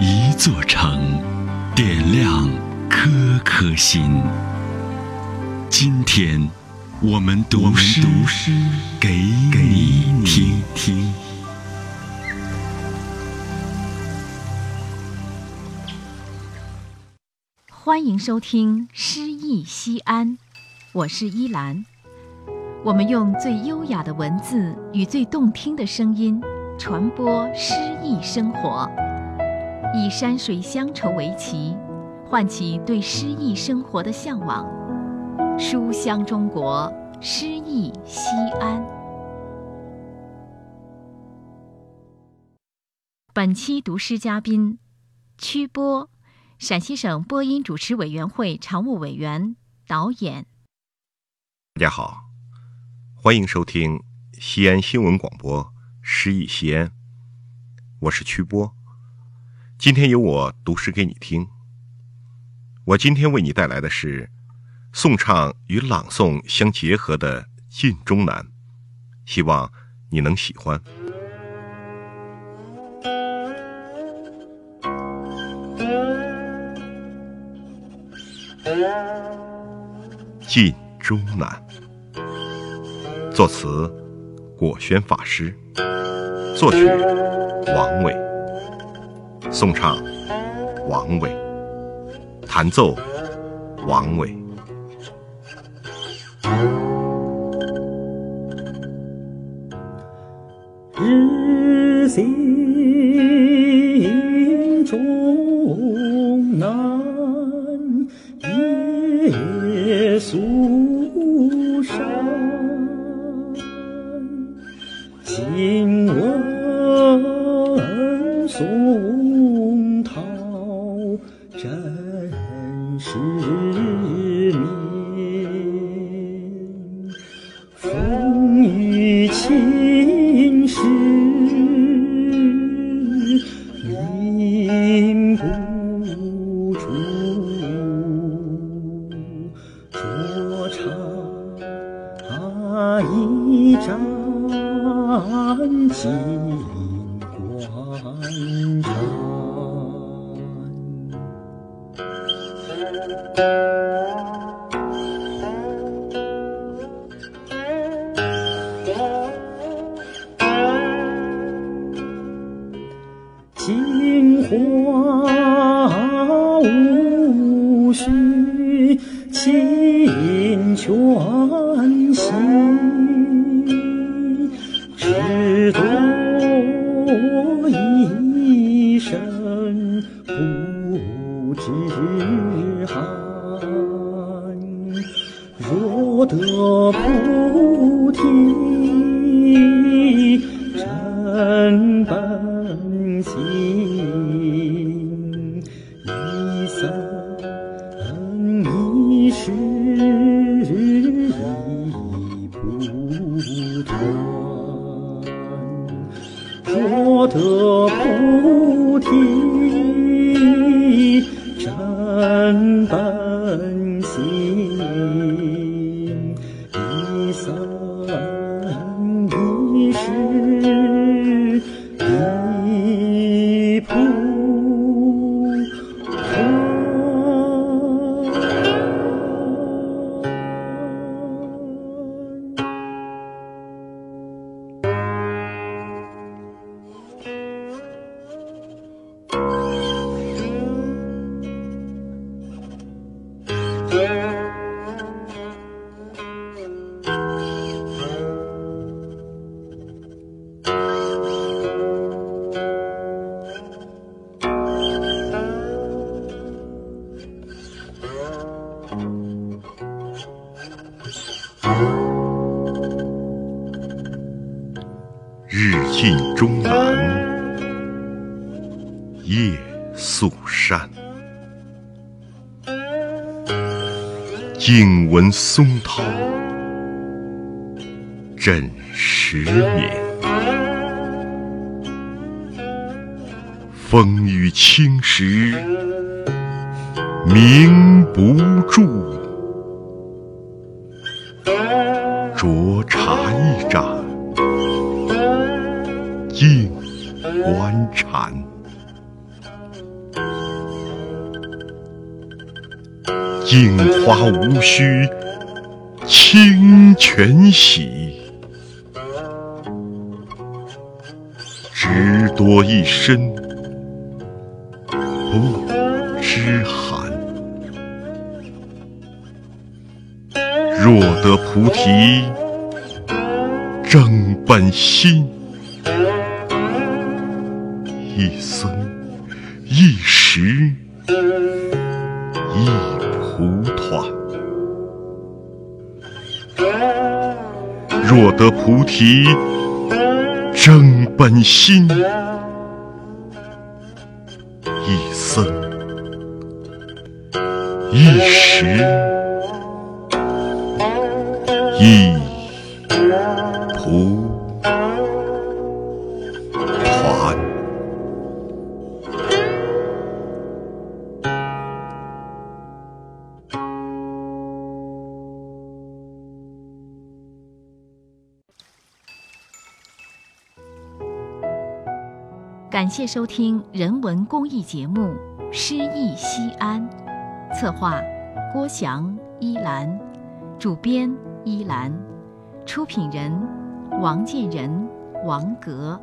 一座城，点亮颗颗心。今天，我们读诗给你听。听。欢迎收听《诗意西安》，我是依兰。我们用最优雅的文字与最动听的声音，传播诗意生活，以山水乡愁为旗，唤起对诗意生活的向往。书香中国，诗意西安。本期读诗嘉宾：曲波，陕西省播音主持委员会常务委员、导演。大家好，欢迎收听西安新闻广播《诗意西安》，我是曲波。今天由我读诗给你听。我今天为你带来的是。颂唱与朗诵相结合的《晋中南》，希望你能喜欢。《晋中南》，作词果宣法师，作曲王伟，颂唱王伟，弹奏王伟。日行中南，夜宿山，今闻宋金无须清全兮，只多一身不知寒。若得菩提真本性，说得菩提真本性，一三一世一菩。进中南，夜宿山。静闻松涛枕石眠，风雨侵蚀铭不住。酌茶一盏，静观禅。镜花无须清泉洗，知多一身不知寒。若得菩提正本心，一僧一时一蒲团。若得菩提正本心，一僧一时一蒲感谢收听人文公益节目《诗意西安》，策划郭翔、依兰，主编依兰，出品人王建仁、王格。